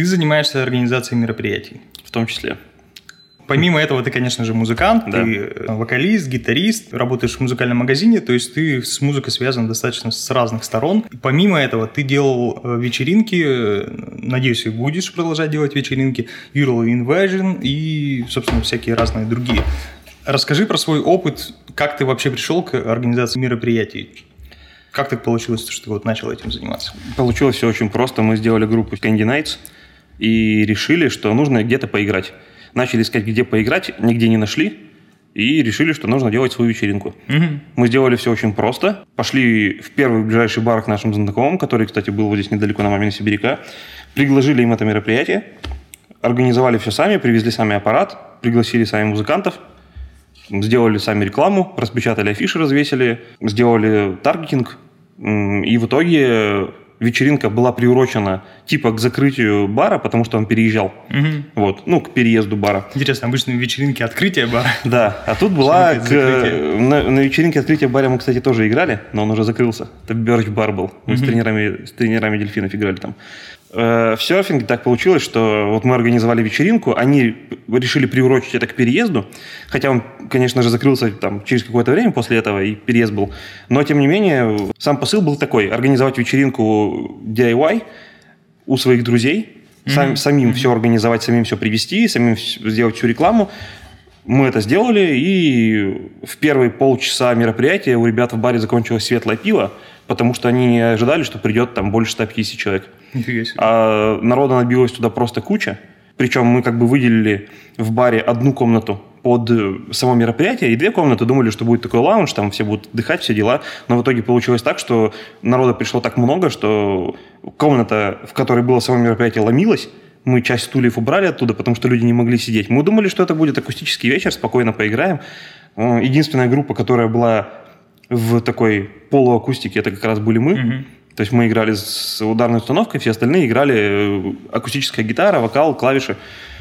Ты занимаешься организацией мероприятий. В том числе. Помимо этого, ты, конечно же, музыкант, Да. ты э, вокалист, гитарист, работаешь в музыкальном магазине, то есть ты с музыкой связан достаточно с разных сторон. И помимо этого, ты делал э, вечеринки, э, надеюсь, и будешь продолжать делать вечеринки, Ural Invasion и, собственно, всякие разные другие. Расскажи про свой опыт, как ты вообще пришел к организации мероприятий. Как так получилось, что ты вот начал этим заниматься? Получилось все очень просто. Мы сделали группу Candy Nights и решили, что нужно где-то поиграть. Начали искать, где поиграть, нигде не нашли. И решили, что нужно делать свою вечеринку. Мгм. Мы сделали все очень просто. Пошли в первый ближайший бар к нашим знакомым, который, кстати, был вот здесь недалеко на Мамине Сибиряка. Предложили им это мероприятие. Организовали все сами, привезли сами аппарат, пригласили сами музыкантов. Сделали сами рекламу, распечатали афиши, развесили, сделали таргетинг. И в итоге вечеринка была приурочена типа к закрытию бара, потому что он переезжал. Мгм. Вот, ну, к переезду бара. Интересно, обычно вечеринки открытия бара. Да, а тут была к- на, на вечеринке открытия бара мы, кстати, тоже играли, но он уже закрылся. Это Бёрч бар был. Мы с тренерами, с тренерами дельфинов играли там. Э, В серфинге так получилось, что вот мы организовали вечеринку, они решили приурочить это к переезду, хотя он, конечно же, закрылся там через какое-то время после этого, и переезд был. Но, тем не менее, сам посыл был такой, организовать вечеринку DIY у своих друзей, сам- самим все организовать, самим все привести, самим сделать всю рекламу. Мы это сделали, и в первые полчаса мероприятия у ребят в баре закончилось светлое пиво, потому что они не ожидали, что придет там больше 150 человек. Нифига себе. А народа набилось туда просто куча. Причем мы как бы выделили в баре одну комнату под э, само мероприятие и две комнаты. Думали, что будет такой лаунж, там все будут отдыхать, все дела. Но в итоге получилось так, что народа пришло так много, что комната, в которой было само мероприятие, ломилась. Мы часть стульев убрали оттуда, потому что люди не могли сидеть. Мы думали, что это будет акустический вечер, спокойно поиграем. Э, Единственная группа, которая была в такой полуакустике, это как раз были мы. Мгм. То есть мы играли с ударной установкой, все остальные играли э, акустическая гитара, вокал, клавиши.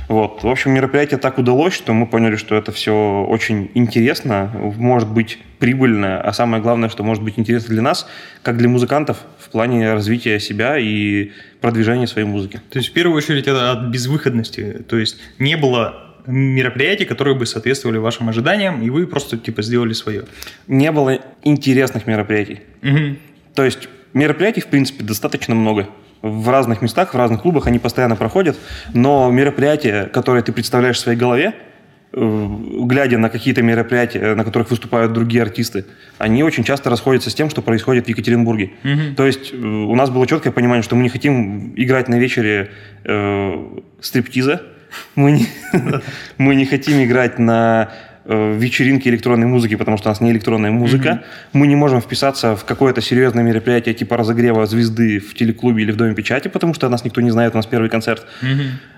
Вот. В общем, мероприятие так удалось, что мы поняли, что это все очень интересно, может быть прибыльно, а самое главное, что может быть интересно для нас, как для музыкантов, в плане развития себя и продвижения своей музыки. То есть, в первую очередь, это от безвыходности. То есть, не было мероприятий, которые бы соответствовали вашим ожиданиям, и вы просто, типа, сделали свое. Не было интересных мероприятий. То есть мероприятий, в принципе, достаточно много. В разных местах, в разных клубах они постоянно проходят, но мероприятия, которые ты представляешь в своей голове, э, глядя на какие-то мероприятия, на которых выступают другие артисты, они очень часто расходятся с тем, что происходит в Екатеринбурге. Мгм. То есть э, у нас было четкое понимание, что мы не хотим играть на вечере э, стриптиза, мы не, мы не хотим играть на э, вечеринке электронной музыки, потому что у нас не электронная музыка. Мы не можем вписаться в какое-то серьезное мероприятие типа разогрева звезды в телеклубе или в Доме печати, потому что нас никто не знает, у нас первый концерт.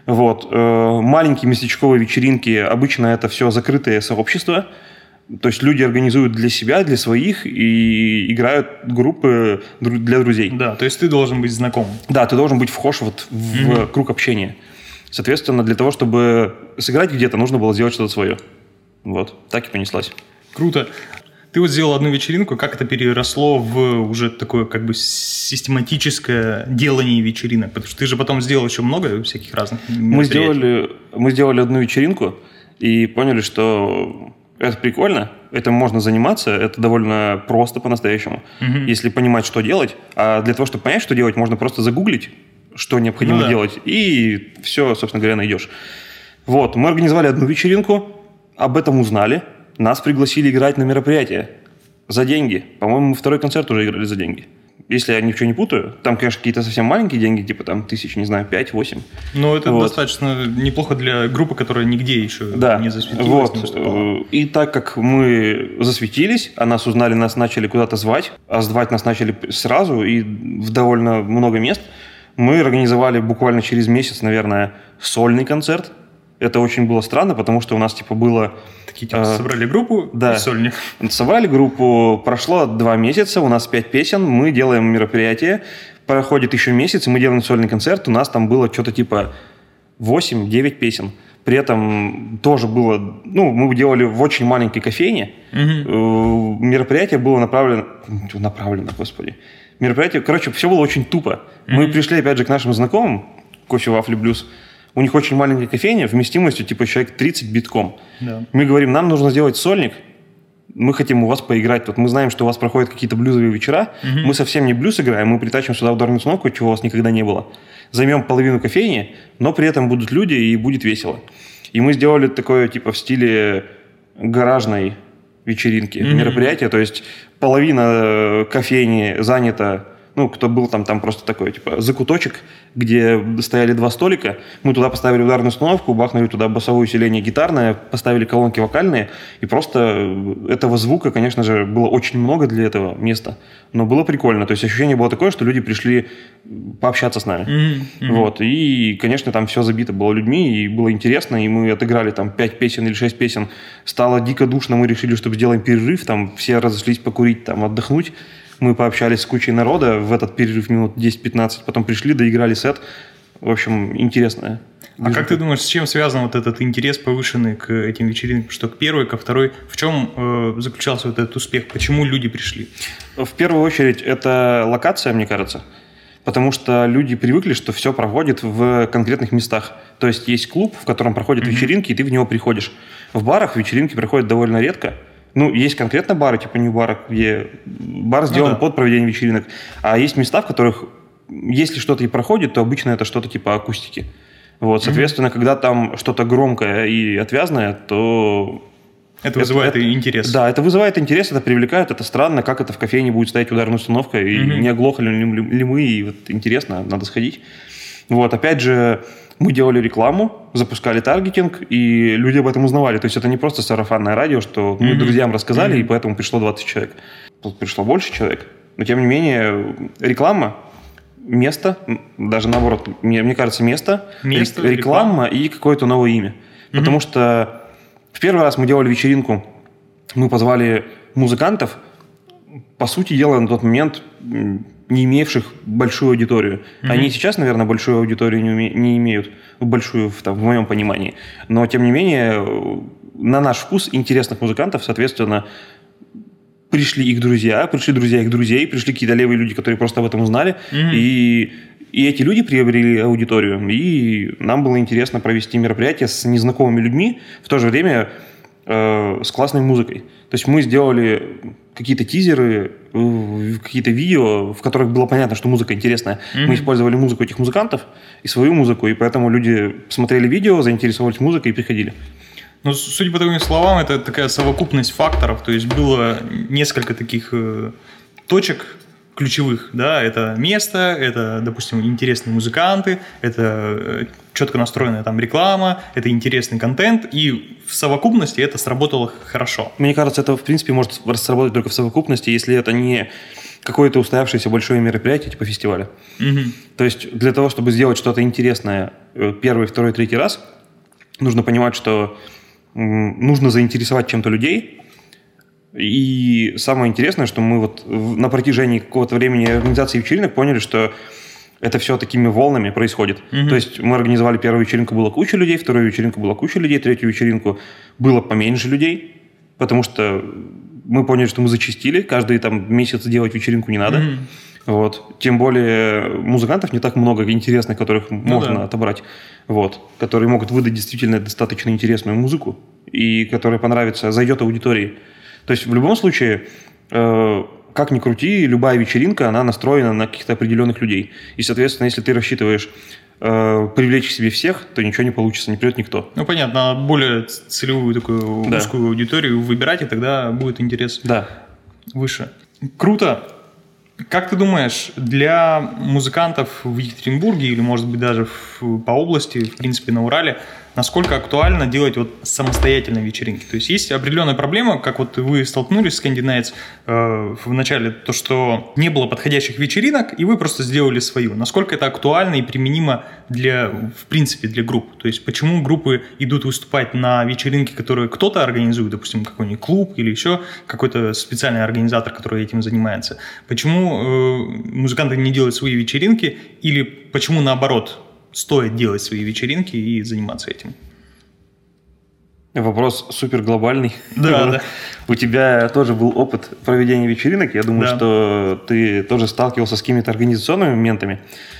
Вот. э, Маленькие местечковые вечеринки, обычно это все закрытые сообщества. То есть люди организуют для себя, для своих и играют группы для друзей. Да, то есть, ты должен быть знаком. Да, ты должен быть вхож вот в круг общения. Соответственно, для того, чтобы сыграть где-то, нужно было сделать что-то свое. Вот, так и понеслась. Круто. Ты вот сделал одну вечеринку, как это переросло в уже такое как бы систематическое делание вечеринок? Потому что ты же потом сделал еще много всяких разных Мы сделали, мы сделали одну вечеринку и поняли, что это прикольно, этим можно заниматься, это довольно просто по-настоящему, Мгм. если понимать, что делать. А для того, чтобы понять, что делать, можно просто загуглить, что необходимо Ну да. делать, и все, собственно говоря, найдешь. Вот, мы организовали одну вечеринку, об этом узнали, нас пригласили играть на мероприятие за деньги. По-моему, мы второй концерт уже играли за деньги. Если я ничего не путаю, там, конечно, какие-то совсем маленькие деньги, типа там тысяч, не знаю, 5-8. Но это Вот. достаточно неплохо для группы, которая нигде еще Да, не засветилась. вот. не выступала. И так как мы засветились, а нас узнали, нас начали куда-то звать, а звать нас начали сразу и в довольно много мест, мы организовали буквально через месяц, наверное, сольный концерт. Это очень было странно, потому что у нас типа было Такие типа а, собрали группу да. и сольник. Собрали группу, прошло два месяца, у нас пять песен, мы делаем мероприятие, проходит еще месяц, и мы делаем сольный концерт, у нас там было что-то типа 8-9 песен. При этом тоже было, ну, мы делали в очень маленькой кофейне. Э, мероприятие было направлено, направлено, господи, мероприятие, короче, все было очень тупо. Мы пришли, опять же, к нашим знакомым, кофе Вафли Блюз, у них очень маленькая кофейня, вместимостью типа человек 30 битком. Да. Мы говорим, нам нужно сделать сольник, мы хотим у вас поиграть. Вот мы знаем, что у вас проходят какие-то блюзовые вечера. Мгм. Мы совсем не блюз играем, мы притащим сюда ударную установку, чего у вас никогда не было. Займем половину кофейни, но при этом будут люди и будет весело. И мы сделали такое типа в стиле гаражной вечеринки, Мгм. мероприятия. То есть половина э, кофейни занята ну, кто был там, там просто такой, типа, закуточек, где стояли два столика. Мы туда поставили ударную установку, бахнули туда басовое усиление гитарное, поставили колонки вокальные, и просто э, этого звука, конечно же, было очень много для этого места. Но было прикольно. То есть ощущение было такое, что люди пришли пообщаться с нами. Мгм. Вот. И, конечно, там все забито было людьми, и было интересно, и мы отыграли там 5 песен или 6 песен. Стало дико душно, мы решили, что сделаем перерыв, там все разошлись покурить, там отдохнуть. Мы пообщались с кучей народа в этот перерыв минут 10-15, потом пришли, доиграли сет. В общем, интересно. А как ты думаешь, с чем связан вот этот интерес повышенный к этим вечеринкам? Что к первой, ко второй? В чем э, заключался вот этот успех? Почему люди пришли? В первую очередь, это локация, мне кажется. Потому что люди привыкли, что все проходит в конкретных местах. То есть есть клуб, в котором проходят вечеринки, и ты в него приходишь. В барах вечеринки проходят довольно редко. Ну, есть конкретно бары, типа New Bar, где бар сделан да. под проведение вечеринок. А есть места, в которых, если что-то и проходит, то обычно это что-то типа акустики. Вот, соответственно, когда там что-то громкое и отвязное, то Это вызывает это- интерес. да, это вызывает интерес, это привлекает, это странно, как это в кофейне будет стоять ударная установка, и Мгм. не оглохли ли, ли мы, и вот интересно, надо сходить. Вот, опять же, мы делали рекламу, запускали таргетинг, и люди об этом узнавали. То есть это не просто сарафанное радио, что мы Мгм. друзьям рассказали, Мгм. и поэтому пришло 20 человек. Тут пришло больше человек. Но тем не менее, реклама, место, даже наоборот, мне, мне кажется, место, Место, рек- реклама и какое-то новое имя. Потому что в первый раз мы делали вечеринку, мы позвали музыкантов, по сути дела, на тот момент не имевших большую аудиторию. Они и сейчас, наверное, большую аудиторию не, уме- не имеют, большую в, там, в моем понимании. Но, тем не менее, на наш вкус интересных музыкантов, соответственно, пришли их друзья, пришли друзья их друзей, пришли какие-то левые люди, которые просто об этом узнали, Мгм. и, и эти люди приобрели аудиторию, и нам было интересно провести мероприятие с незнакомыми людьми, в то же время э, с классной музыкой. То есть мы сделали какие-то тизеры, какие-то видео, в которых было понятно, что музыка интересная. Мгм. Мы использовали музыку этих музыкантов и свою музыку, и поэтому люди смотрели видео, заинтересовались музыкой и приходили. Ну, судя по твоим словам, это такая совокупность факторов. То есть было несколько таких э, точек ключевых, да, это место, это, допустим, интересные музыканты, это э, четко настроенная там реклама, это интересный контент, и в совокупности это сработало хорошо. Мне кажется, это, в принципе, может сработать только в совокупности, если это не какое-то устоявшееся большое мероприятие, типа фестиваля. Мгм. То есть для того, чтобы сделать что-то интересное э, первый, второй, третий раз, нужно понимать, что нужно заинтересовать чем-то людей. И самое интересное, что мы вот на протяжении какого-то времени организации вечеринок поняли, что это все такими волнами происходит. Мгм. То есть мы организовали первую вечеринку, было куча людей, вторую вечеринку была куча людей, третью вечеринку было поменьше людей, потому что мы поняли, что мы зачистили, каждый там месяц делать вечеринку не надо. Мгм. Вот. Тем более музыкантов не так много интересных, которых можно Ну да. отобрать. Вот. Которые могут выдать действительно достаточно интересную музыку и которая понравится, зайдет аудитории. То есть в любом случае, э, как ни крути, любая вечеринка, она настроена на каких-то определенных людей. И, соответственно, если ты рассчитываешь э, привлечь к себе всех, то ничего не получится, не придет никто. Ну, понятно, надо более целевую такую Да. узкую аудиторию выбирать, и тогда будет интерес Да. выше. Круто. Как ты думаешь, для музыкантов в Екатеринбурге или, может быть, даже в- по области, в принципе, на Урале, насколько актуально делать вот самостоятельные вечеринки? То есть есть определенная проблема, как вот вы столкнулись с Candy э, в начале, то, что не было подходящих вечеринок, и вы просто сделали свою. Насколько это актуально и применимо для, в принципе, для групп? То есть почему группы идут выступать на вечеринки, которые кто-то организует, допустим, какой-нибудь клуб или еще какой-то специальный организатор, который этим занимается? Почему э, музыканты не делают свои вечеринки или почему наоборот стоит делать свои вечеринки и заниматься этим? Вопрос супер глобальный. Да, да. У тебя тоже был опыт проведения вечеринок. Я думаю, Да. что ты тоже сталкивался с какими-то организационными моментами.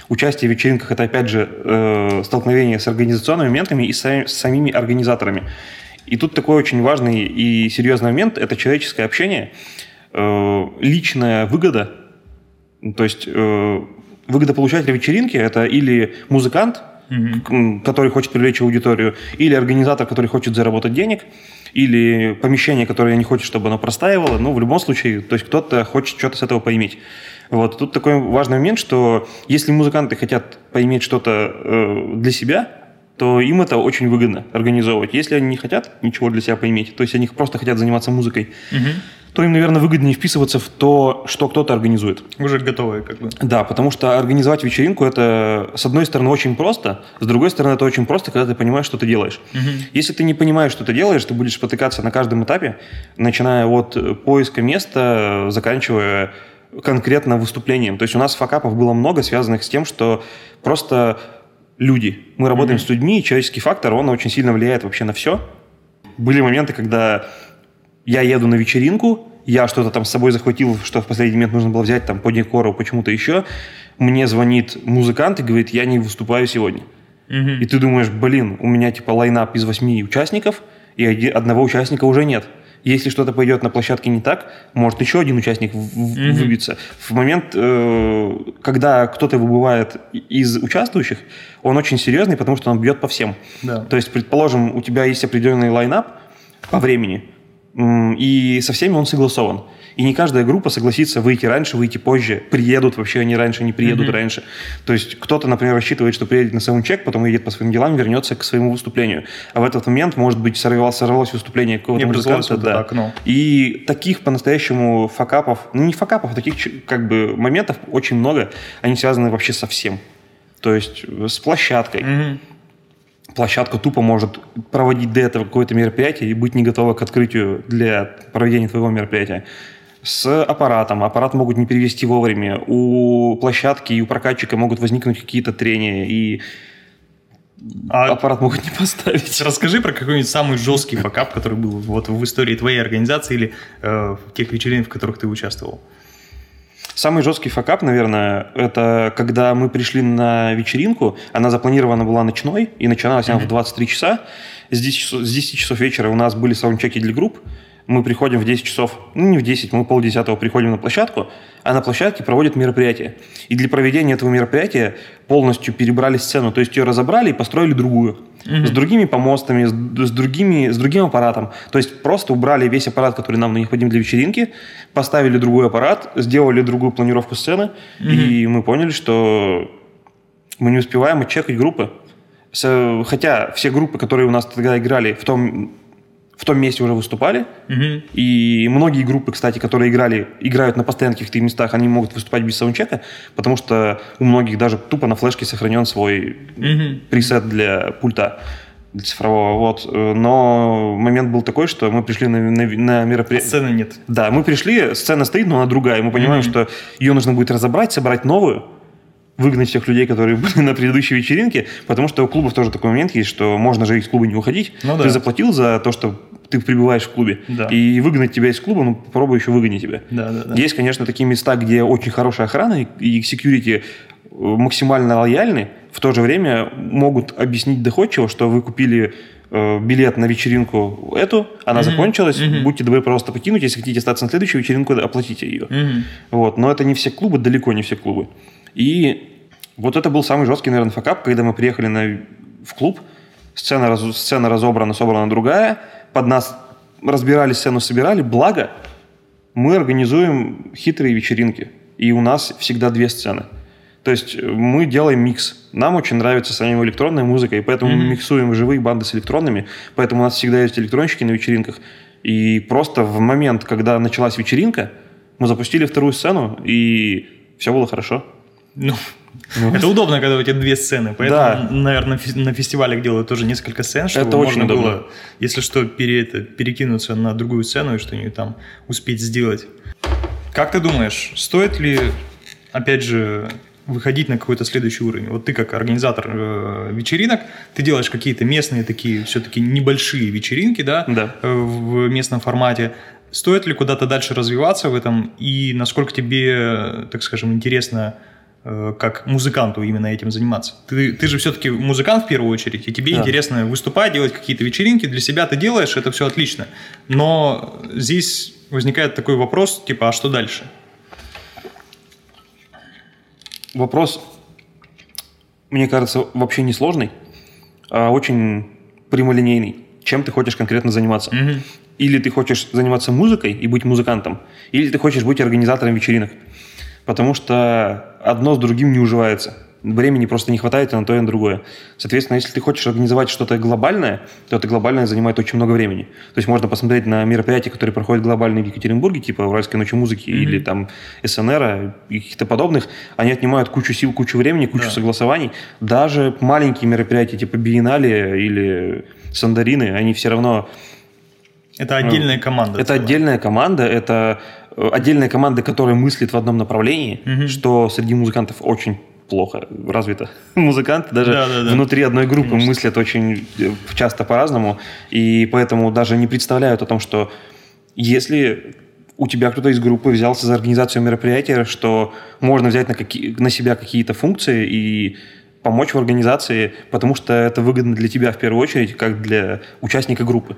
Участие в вечеринках это опять же э, столкновение с организационными моментами и с сами- с самими организаторами. И тут такой очень важный и серьезный момент это человеческое общение, э, личная выгода. То есть э, выгодополучатель вечеринки это или музыкант, м, который хочет привлечь аудиторию, или организатор, который хочет заработать денег, или помещение, которое не хочет, чтобы оно простаивало. Ну, в любом случае, то есть кто-то хочет что-то с этого поиметь. Вот тут такой важный момент, что если музыканты хотят поиметь что-то э, для себя, то им это очень выгодно организовывать. Если они не хотят ничего для себя поиметь, то есть они просто хотят заниматься музыкой, Мгм. То им, наверное, выгоднее вписываться в то, что кто-то организует. Уже готовые как бы. Да, потому что организовать вечеринку это, с одной стороны, очень просто, с другой стороны, это очень просто, когда ты понимаешь, что ты делаешь. Если ты не понимаешь, что ты делаешь, ты будешь спотыкаться на каждом этапе, начиная от э, поиска места, заканчивая конкретно выступлением. То есть у нас факапов было много, связанных с тем, что просто люди. Мы работаем с людьми, и человеческий фактор, он очень сильно влияет вообще на все. Были моменты, когда я еду на вечеринку, я что-то там с собой захватил, что в последний момент нужно было взять там по декору, почему-то еще. Мне звонит музыкант и говорит, я не выступаю сегодня. Мгм. И ты думаешь, блин, у меня типа лайнап из восьми участников, и одного участника уже нет. Если что-то пойдет на площадке не так, может еще один участник Мгм. выбиться. В момент, э, когда кто-то выбывает из участвующих, он очень серьезный, потому что он бьет по всем. Да. То есть, предположим, у тебя есть определенный лайнап по времени, и со всеми он согласован. И не каждая группа согласится выйти раньше, выйти позже, приедут вообще они раньше, не приедут Мгм. раньше. То есть кто-то, например, рассчитывает, что приедет на саундчек, потом едет по своим делам, вернется к своему выступлению. А в этот момент, может быть, сорвалось, сорвалось выступление какого-то музыканта. да. окно. И таких по-настоящему факапов, ну не факапов, а таких как бы моментов очень много, они связаны вообще со всем. То есть э, с площадкой. Мгм. Площадка тупо может проводить до этого какое-то мероприятие и быть не готова к открытию для проведения твоего мероприятия. С аппаратом. Аппарат могут не перевести вовремя. У площадки и у прокатчика могут возникнуть какие-то трения, и А аппарат могут не поставить. Расскажи про какой-нибудь самый жесткий факап, который был вот в истории твоей организации или э, в тех вечеринках, в которых ты участвовал. Самый жесткий факап, наверное, это когда мы пришли на вечеринку, она запланирована была ночной, и начиналась она в 23 часа. С 10, часов, с 10 часов вечера у нас были саундчеки для групп. Мы приходим в 10 часов, ну не в 10, мы полдесятого приходим на площадку, а на площадке проводят мероприятие. И для проведения этого мероприятия полностью перебрали сцену, то есть ее разобрали и построили другую. С другими помостами, с, с другими, с другим аппаратом. То есть просто убрали весь аппарат, который нам необходим для вечеринки, поставили другой аппарат, сделали другую планировку сцены, и мы поняли, что мы не успеваем отчекать группы. Хотя все группы, которые у нас тогда играли, в том, в том месте уже выступали. Мгм. И многие группы, кстати, которые играли, играют на постоянных каких-то местах, они могут выступать без саундчека, потому что у многих даже тупо на флешке сохранен свой Мгм. пресет для пульта для цифрового. Вот. Э, Но момент был такой, что мы пришли на, на, на мероприятие. Сцены нет. Да, мы пришли, сцена стоит, но она другая. Мы понимаем, Мгм. что ее нужно будет разобрать, собрать новую, выгнать всех людей, которые были на предыдущей вечеринке, потому что у клубов тоже такой момент есть, что можно же из клуба не уходить. Ну да. Ты заплатил за то, что ты пребываешь в клубе. Да. И выгнать тебя из клуба, ну, попробуй еще выгони тебя. Да, да, да. Есть, конечно, такие места, где очень хорошая охрана и- секьюрити э, максимально лояльны, в то же время могут объяснить доходчиво, что вы купили э, билет на вечеринку эту, она Мгм, закончилась, мгм. будьте добры, пожалуйста, покинуть, если хотите остаться на следующую вечеринку, оплатите ее. Мгм. Вот. Но это не все клубы, далеко не все клубы. И вот это был самый жесткий, наверное, факап, когда мы приехали на, в клуб, сцена, раз- сцена разобрана, собрана другая, под нас разбирали сцену, собирали, благо мы организуем хитрые вечеринки, и у нас всегда две сцены. То есть э, мы делаем микс. Нам очень нравится самим электронная музыка, и поэтому мы Мгм. миксуем живые банды с электронными, поэтому у нас всегда есть электронщики на вечеринках. И просто в момент, когда началась вечеринка, мы запустили вторую сцену, и все было хорошо. Ну, Ну. это удобно, когда у тебя две сцены. Поэтому, Да. наверное, на фестивалях делают тоже несколько сцен, чтобы Это можно удобно. было, если что, пере- это, перекинуться на другую сцену и что-нибудь там успеть сделать. Как ты думаешь, стоит ли, опять же, выходить на какой-то следующий уровень? Вот ты как организатор э, вечеринок, ты делаешь какие-то местные такие все-таки небольшие вечеринки, да, Да. э, в местном формате. Стоит ли куда-то дальше развиваться в этом и насколько тебе, так скажем, интересно как музыканту именно этим заниматься? Ты, ты же все-таки музыкант в первую очередь, и тебе Да. интересно выступать, делать какие-то вечеринки, для себя ты делаешь, это все отлично. Но здесь возникает такой вопрос, типа, а что дальше? Вопрос, мне кажется, вообще не сложный, а очень прямолинейный. Чем ты хочешь конкретно заниматься? Мгм. Или ты хочешь заниматься музыкой и быть музыкантом, или ты хочешь быть организатором вечеринок. Потому что одно с другим не уживается. Времени просто не хватает и на то, и на другое. Соответственно, если ты хочешь организовать что-то глобальное, то это глобальное занимает очень много времени. То есть можно посмотреть на мероприятия, которые проходят глобально в Екатеринбурге, типа Уральской ночи музыки или там СНР и каких-то подобных. Они отнимают кучу сил, кучу времени, кучу Да. согласований. Даже маленькие мероприятия типа Биеннале или Сандарины, они все равно Это отдельная команда. это целая. отдельная команда, это отдельная команда, которая мыслит в одном направлении, Мгм. что среди музыкантов очень плохо развито. Музыканты даже Да-да-да. внутри одной группы Конечно. мыслят очень э, часто по-разному, и поэтому даже не представляют о том, что если у тебя кто-то из группы взялся за организацию мероприятия, что можно взять на, какие, на себя какие-то функции и помочь в организации, потому что это выгодно для тебя в первую очередь, как для участника группы.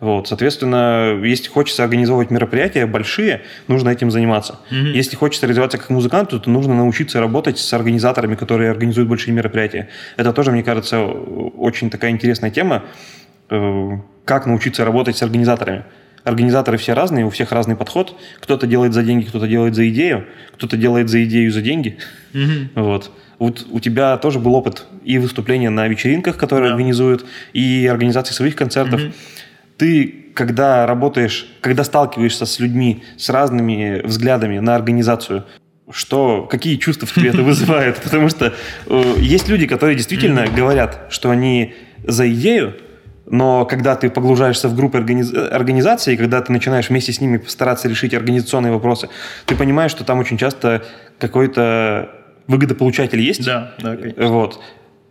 Вот, соответственно, если хочется организовывать мероприятия большие, нужно этим заниматься. Мгм. Если хочется развиваться как музыканту, то нужно научиться работать с организаторами, которые организуют большие мероприятия. Это тоже, мне кажется, очень такая интересная тема. Э, Как научиться работать с организаторами? Организаторы все разные, у всех разный подход. Кто-то делает за деньги, кто-то делает за идею, кто-то делает за идею за деньги. Мгм. Вот. Вот у тебя тоже был опыт и выступления на вечеринках, которые Да. организуют, и организации своих концертов. Мгм. Ты, когда работаешь, когда сталкиваешься с людьми с разными взглядами на организацию, что, какие чувства в тебе это вызывает? Потому что э, есть люди, которые действительно говорят, что они за идею, но когда ты погружаешься в группы организ- организации, когда ты начинаешь вместе с ними стараться решить организационные вопросы, ты понимаешь, что там очень часто какой-то выгодополучатель есть, Да, да, конечно. вот,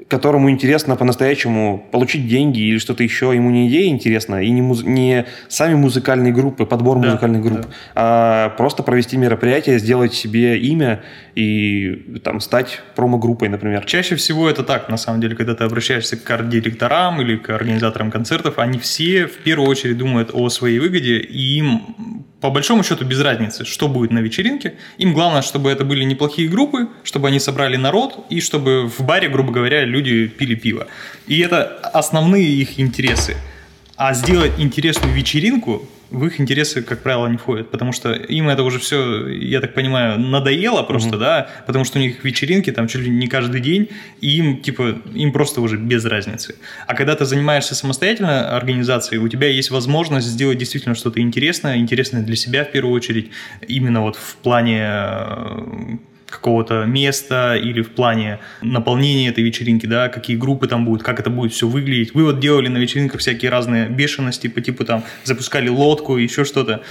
которому интересно по-настоящему получить деньги или что-то еще, ему не идея интересна, и не, муз- не сами музыкальные группы, подбор Да, музыкальных групп, да. а просто провести мероприятие, сделать себе имя и там стать промо-группой, например. Чаще всего это так, на самом деле, когда ты обращаешься к арт-директорам или к организаторам концертов, они все в первую очередь думают о своей выгоде, и им по большому счету без разницы, что будет на вечеринке. Им главное, чтобы это были неплохие группы, чтобы они собрали народ, и чтобы в баре, грубо говоря, люди пили пиво. И это основные их интересы. А сделать интересную вечеринку в их интересы, как правило, не входит, потому что им это уже все, я так понимаю, надоело просто, да, потому что у них вечеринки там чуть ли не каждый день, и им, типа, им просто уже без разницы. А когда ты занимаешься самостоятельно организацией, у тебя есть возможность сделать действительно что-то интересное, интересное для себя в первую очередь, именно вот в плане э, какого-то места или в плане наполнения этой вечеринки, да, какие группы там будут, как это будет все выглядеть. Вы вот делали на вечеринках всякие разные бешености, по типу там запускали лодку, еще что-то.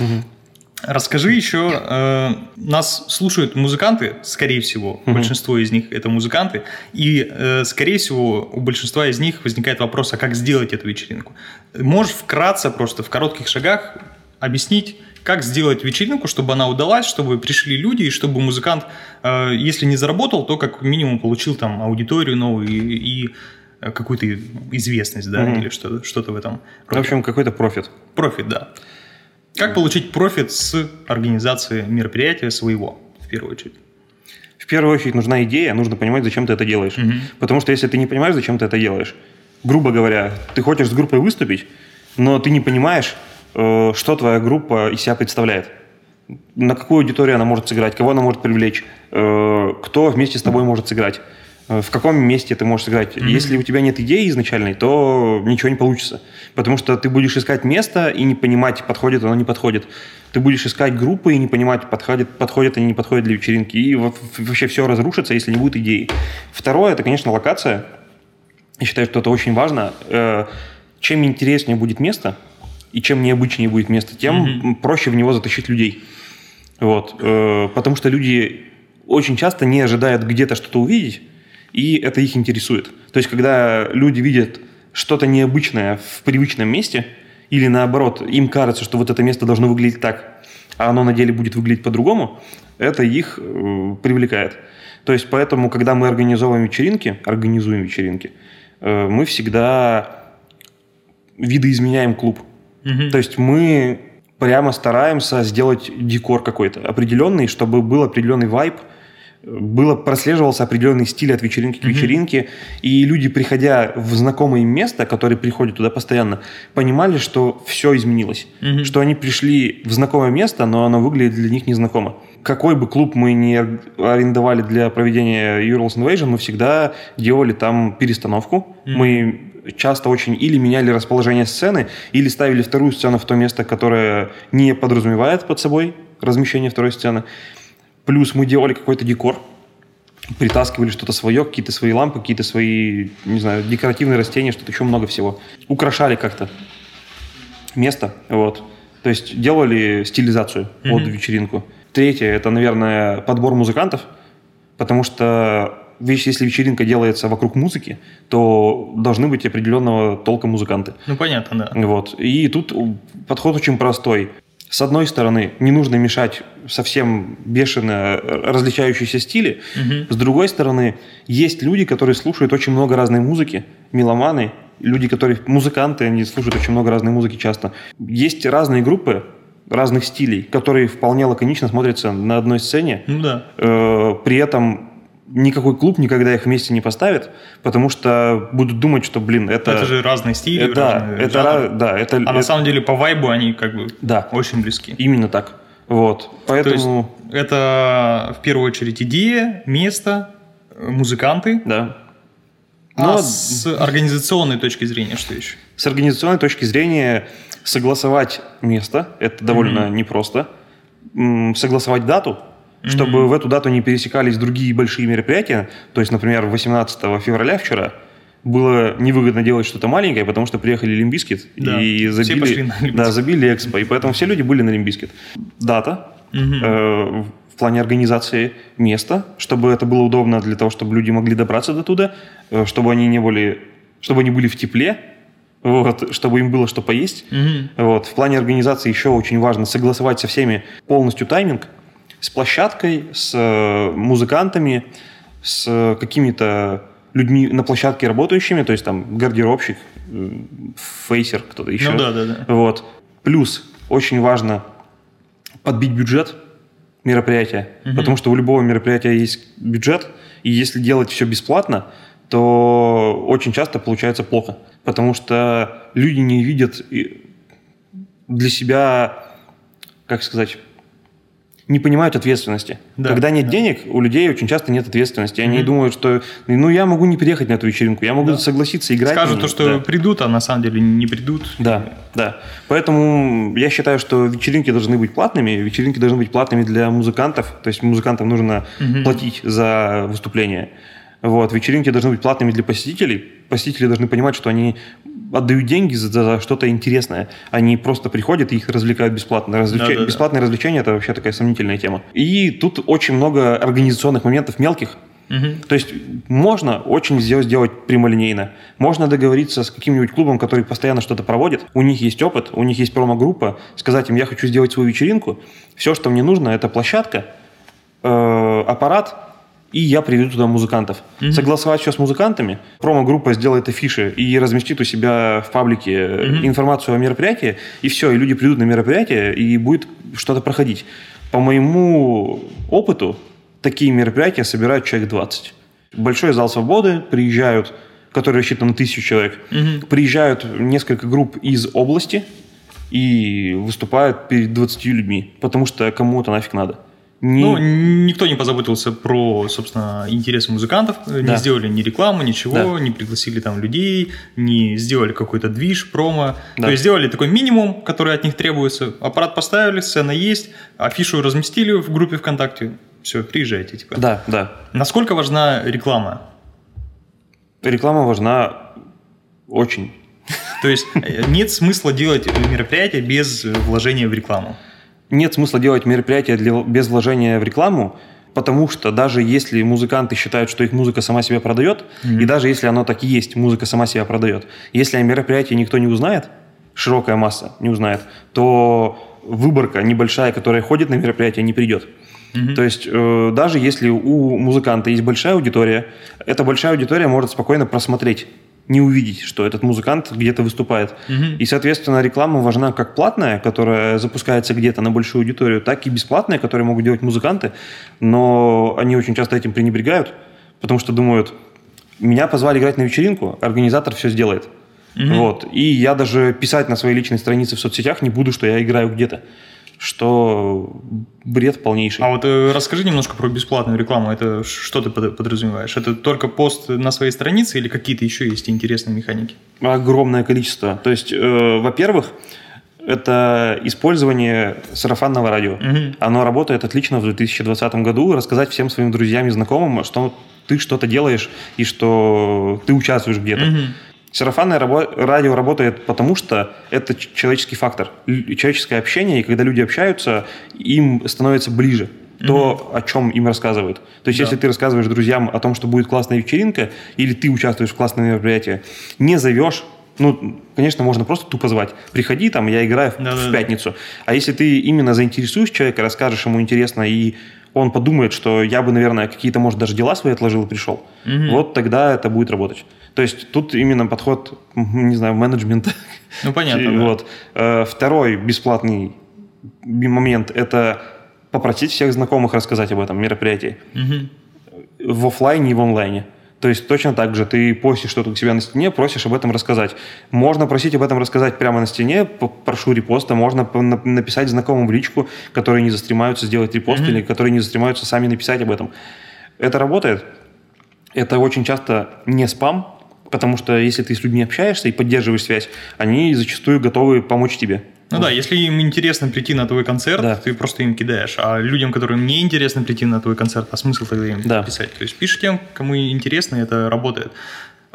Расскажи еще, э, нас слушают музыканты, скорее всего, большинство из них это музыканты, и, э, скорее всего, у большинства из них возникает вопрос, а как сделать эту вечеринку? Можешь вкратце, просто в коротких шагах объяснить, как сделать вечеринку, чтобы она удалась, чтобы пришли люди, и чтобы музыкант, э, если не заработал, то как минимум получил там аудиторию новую и, и, э, какую-то известность, да, Мгм. или что-то, что-то в этом. В общем, какой-то профит. Профит, да. Как получить профит с организации мероприятия своего, в первую очередь? В первую очередь нужна идея, нужно понимать, зачем ты это делаешь. Мгм. Потому что если ты не понимаешь, зачем ты это делаешь, грубо говоря, ты хочешь с группой выступить, но ты не понимаешь, что твоя группа из себя представляет. На какую аудиторию она может сыграть, кого она может привлечь, э, кто вместе с тобой может сыграть, э, в каком месте ты можешь сыграть. Если у тебя нет идеи изначальной, то ничего не получится. Потому что ты будешь искать место и не понимать, подходит оно, не подходит. Ты будешь искать группы и не понимать, подходит, подходят они, не подходят для вечеринки. И во- вообще все разрушится, если не будет идеи. Второе, это, конечно, локация. Я считаю, что это очень важно. Э, Чем интереснее будет место, и чем необычнее будет место, тем проще в него затащить людей. Вот. Э, Потому что люди очень часто не ожидают где-то что-то увидеть, и это их интересует. То есть, когда люди видят что-то необычное в привычном месте, или наоборот, им кажется, что вот это место должно выглядеть так, а оно на деле будет выглядеть по-другому, это их э, привлекает. То есть, поэтому, когда мы организовываем вечеринки, организуем вечеринки, э, мы всегда видоизменяем клуб. Мгм. То есть мы прямо стараемся сделать декор какой-то определенный, чтобы был определенный вайб, было прослеживался определенный стиль от вечеринки к Мгм. вечеринке, и люди, приходя в знакомое место, которые приходят туда постоянно, понимали, что все изменилось, Мгм. что они пришли в знакомое место, но оно выглядит для них незнакомо. Какой бы клуб мы ар- арендовали для проведения Urals Invasion, мы всегда делали там перестановку. Мгм. Мы часто очень или меняли расположение сцены, или ставили вторую сцену в то место, которое не подразумевает под собой размещение второй сцены. Плюс мы делали какой-то декор, притаскивали что-то свое, какие-то свои лампы, какие-то свои, не знаю, декоративные растения, что-то еще много всего. Украшали как-то место, вот. То есть делали стилизацию под Мгм. вечеринку. Третье, это, наверное, подбор музыкантов, потому что если вечеринка делается вокруг музыки, то должны быть определенного толка музыканты. Ну, понятно, да. Вот. И тут подход очень простой. С одной стороны, не нужно мешать совсем бешено различающиеся стили. Мгм. С другой стороны, есть люди, которые слушают очень много разной музыки, меломаны, люди, которые музыканты, они слушают очень много разной музыки часто. Есть разные группы разных стилей, которые вполне лаконично смотрятся на одной сцене. Ну да. Э, При этом никакой клуб никогда их вместе не поставит, потому что будут думать, что, блин, это... Это же разные стили, э, да, разные это, жанры. да, это, А на это- самом деле по вайбу они как бы да, очень близки. именно так. Вот, То есть поэтому, это в первую очередь идея, место, э, музыканты. да. А Но с организационной точки зрения что еще? с организационной точки зрения согласовать место, это довольно Мгм. непросто. Согласовать дату, чтобы в эту дату не пересекались другие большие мероприятия. То есть, например, 18 февраля вчера было невыгодно делать что-то маленькое, потому что приехали Limp Bizkit Да, и забили, да, забили экспо, и поэтому все люди были на Limp Bizkit. Дата, Мгм. э, в плане организации места, чтобы это было удобно для того, чтобы люди могли добраться до туда, э, чтобы они не были, чтобы они были в тепле, вот, чтобы им было что поесть. Мгм. Вот. В плане организации еще очень важно согласовать со всеми полностью тайминг с площадкой, с э, музыкантами, с какими-то людьми на площадке работающими, то есть там гардеробщик, э, фейсер, кто-то еще. Ну да, да, да. Вот. Плюс очень важно подбить бюджет мероприятия, Мгм. потому что у любого мероприятия есть бюджет, и если делать все бесплатно, то очень часто получается плохо, потому что люди не видят для себя, как сказать, не понимают ответственности. Да, Когда нет да. денег, у людей очень часто нет ответственности. Они Мгм. думают, что ну я могу не приехать на эту вечеринку, я могу Да. согласиться играть. Скажут ней». то, что Да. придут, а на самом деле не придут. Да, да. Поэтому я считаю, что вечеринки должны быть платными. Вечеринки должны быть платными для музыкантов. То есть музыкантам нужно Мгм. платить за выступление. Вот. Вечеринки должны быть платными для посетителей. Посетители должны понимать, что они отдают деньги за, за что-то интересное. Они просто приходят и их развлекают бесплатно. Развлече- Да-да-да. Бесплатное развлечение – это вообще такая сомнительная тема. И тут очень много организационных моментов мелких, Мгм. то есть можно очень все сделать прямолинейно. Можно договориться с каким-нибудь клубом, который постоянно что-то проводит. У них есть опыт, у них есть промо-группа. Сказать им, я хочу сделать свою вечеринку. Все, что мне нужно, это площадка, э, аппарат, и я приведу туда музыкантов. Мгм. Согласовать все с музыкантами. Промо-группа сделает афиши и разместит у себя в паблике Мгм. информацию о мероприятии, и все, и люди придут на мероприятие, и будет что-то проходить. По моему опыту, такие мероприятия собирают человек 20. Большой зал свободы, приезжают, который рассчитан на тысячу человек, Мгм. приезжают несколько групп из области и выступают перед 20 людьми, потому что кому это нафиг надо. Не- Ну, никто не позаботился про, собственно, интересы музыкантов, э, Да. не сделали ни рекламу, ничего, Да. не пригласили там людей, не сделали какой-то движ, промо. Да. То есть сделали такой минимум, который от них требуется. Аппарат поставили, сцена есть, афишу разместили в группе ВКонтакте. Все, приезжайте, типа. Да, да. Насколько важна реклама? Реклама важна очень. То есть э, нет смысла делать мероприятие без вложения в рекламу. Нет смысла делать мероприятие для, без вложения в рекламу, Потому что даже если музыканты считают, что их музыка сама себя продает, mm-hmm. и даже если оно так и есть, музыка сама себя продает, если о мероприятии никто не узнает, широкая масса не узнает, то выборка небольшая, которая ходит на мероприятие, не придет. Mm-hmm. То есть э, даже если у музыканта есть большая аудитория, эта большая аудитория может спокойно просмотреть не увидеть, что этот музыкант где-то выступает. Угу. И, соответственно, реклама важна как платная, которая запускается где-то на большую аудиторию, так и бесплатная, которую могут делать музыканты, но они очень часто этим пренебрегают, потому что думают, меня позвали играть на вечеринку, организатор все сделает. Угу. Вот. И я даже писать на своей личной странице в соцсетях не буду, что я играю где-то что бред полнейший. А вот э, расскажи немножко про бесплатную рекламу. Это что ты подразумеваешь? Это только пост на своей странице или какие-то еще есть интересные механики? Огромное количество. То есть, э, во-первых, это использование сарафанного радио. Угу. Оно работает отлично в 2020 году. Рассказать всем своим друзьям и знакомым, что ты что-то делаешь и что ты участвуешь где-то. Угу. Сарафанное радио работает потому, что это человеческий фактор, человеческое общение, и когда люди общаются, им становится ближе то, mm-hmm. о чем им рассказывают. То есть, да. если ты рассказываешь друзьям о том, что будет классная вечеринка, или ты участвуешь в классном мероприятии, не зовешь, ну, конечно, можно просто тупо звать. Приходи, там, я играю да, в, да, пятницу. А если ты именно заинтересуешь человека, расскажешь ему интересно, и он подумает, что я бы, наверное, какие-то, может, даже дела свои отложил и пришел, mm-hmm. вот тогда это будет работать. То есть тут именно подход, не знаю, менеджмента. Ну, понятно. Вот. Да. Э, второй бесплатный момент – это попросить всех знакомых рассказать об этом мероприятии. Угу. В офлайне и в онлайне. То есть точно так же ты постишь что-то у себя на стене, просишь об этом рассказать. Можно просить об этом рассказать прямо на стене, прошу репоста, можно написать знакомым в личку, которые не застремаются, сделать репост, mm-hmm. или которые не застремаются сами написать об этом. Это работает. Это очень часто не спам, Потому что если ты с людьми общаешься и поддерживаешь связь, они зачастую готовы помочь тебе. Ну вот. да, если им интересно прийти на твой концерт, да. ты просто им кидаешь. А людям, которым не интересно прийти на твой концерт, а смысл тогда им да. писать? То есть пишешь тем, кому интересно, это работает.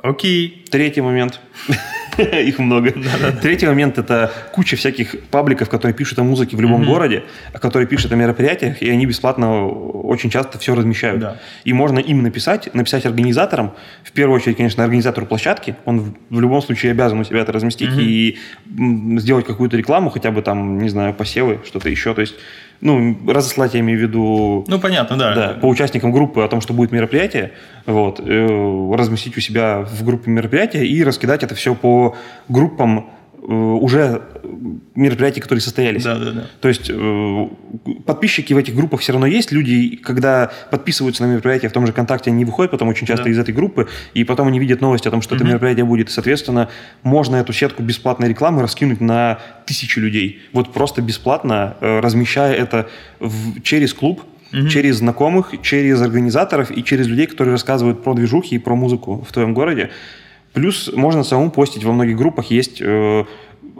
Окей. Третий момент. Их много. Третий момент – это куча всяких пабликов, которые пишут о музыке в любом городе, которые пишут о мероприятиях, и они бесплатно очень часто все размещают. И можно им написать, написать организаторам, в первую очередь, конечно, организатору площадки, он в любом случае обязан у себя это разместить и сделать какую-то рекламу, хотя бы там, не знаю, посевы, что-то еще. То есть ну, разослать, я имею в виду... Ну, понятно, да. Да, по участникам группы о том, что будет мероприятие, вот, э, разместить у себя в группе мероприятия и раскидать это все по группам уже мероприятий, которые состоялись. Да, да, да. То есть э, подписчики в этих группах все равно есть. Люди, когда подписываются на мероприятие в том же ВКонтакте, они выходят потом очень часто да. из этой группы, и потом они видят новости о том, что угу. это мероприятие будет. И, соответственно, можно эту сетку бесплатной рекламы раскинуть на тысячи людей. Вот просто бесплатно, э, размещая это в, через клуб, угу. через знакомых, через организаторов и через людей, которые рассказывают про движухи и про музыку в твоем городе. Плюс можно самому постить, во многих группах есть э,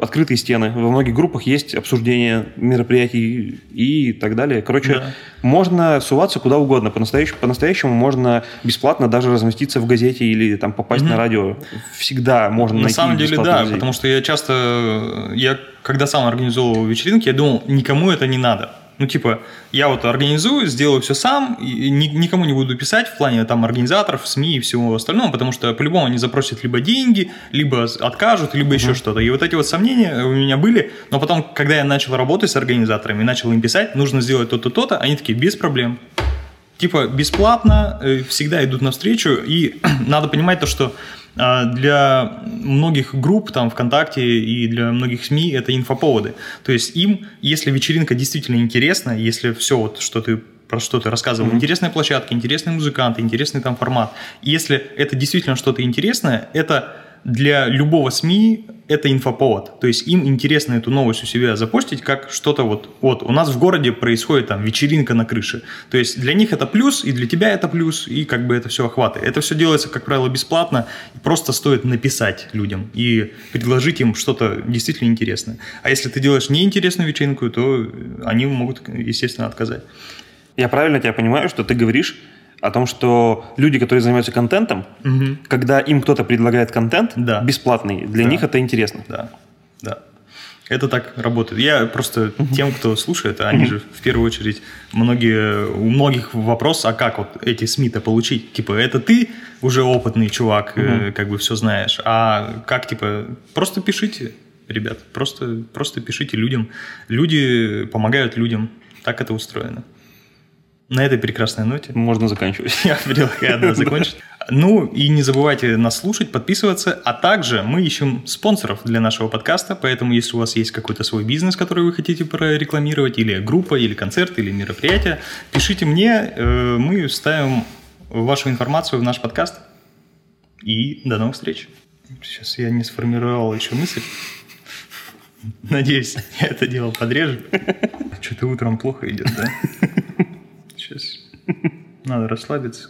открытые стены, во многих группах есть обсуждение мероприятий и так далее. Короче, да. можно суваться куда угодно. По-настоящему, по-настоящему можно бесплатно даже разместиться в газете или там попасть mm на радио. Всегда можно На найти самом деле, да, людей. потому что я часто, я когда сам организовывал вечеринки, я думал, никому это не надо. Ну, типа, я вот организую, сделаю все сам, и никому не буду писать в плане там организаторов, СМИ и всего остального, потому что по-любому они запросят либо деньги, либо откажут, либо uh-huh. еще что-то. И вот эти вот сомнения у меня были, но потом, когда я начал работать с организаторами, начал им писать, нужно сделать то-то, то-то, они такие, без проблем. Типа, бесплатно, э, всегда идут навстречу, и надо понимать то, что для многих групп там ВКонтакте и для многих СМИ это инфоповоды. То есть им, если вечеринка действительно интересна, если все вот, что ты про что ты рассказывал, mm-hmm. интересная площадка, интересные музыканты, интересный там формат. если это действительно что-то интересное, это для любого СМИ это инфоповод. То есть им интересно эту новость у себя запостить, как что-то вот, вот у нас в городе происходит там вечеринка на крыше. То есть для них это плюс, и для тебя это плюс, и как бы это все охватывает. Это все делается, как правило, бесплатно, просто стоит написать людям и предложить им что-то действительно интересное. А если ты делаешь неинтересную вечеринку, то они могут, естественно, отказать. Я правильно тебя понимаю, что ты говоришь, о том, что люди, которые занимаются контентом, угу. когда им кто-то предлагает контент да. бесплатный, для да. них это интересно. Да, да. Это так работает. Я просто тем, кто слушает, они же в первую очередь многие у многих вопрос, а как вот эти СМИ-то получить? Типа, это ты уже опытный чувак, э, как бы все знаешь, а как типа просто пишите, ребят, просто просто пишите людям. Люди помогают людям. Так это устроено. На этой прекрасной ноте Можно заканчивать. я предлагаю да, закончить. Ну и не забывайте нас слушать, подписываться, а также мы ищем спонсоров для нашего подкаста, поэтому если у вас есть какой-то свой бизнес, который вы хотите прорекламировать, или группа, или концерт, или мероприятие, пишите мне, э, мы вставим вашу информацию в наш подкаст. И до новых встреч. Сейчас я не сформировал еще мысль. Надеюсь, я это дело подрежу. Что-то утром плохо идет, да? Сейчас. Надо расслабиться.